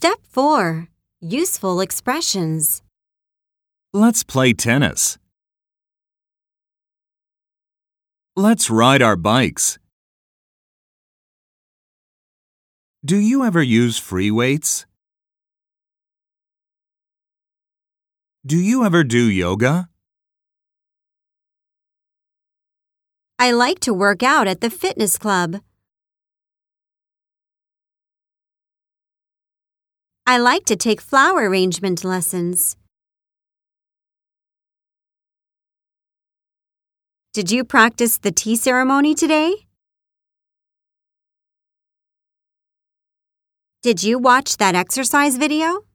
Step 4 Useful Expressions. Let's play tennis. Let's ride our bikes. Do you ever use free weights? Do you ever do yoga? I like to work out at the fitness club. I like to take flower arrangement lessons. Did you practice the tea ceremony today? Did you watch that exercise video?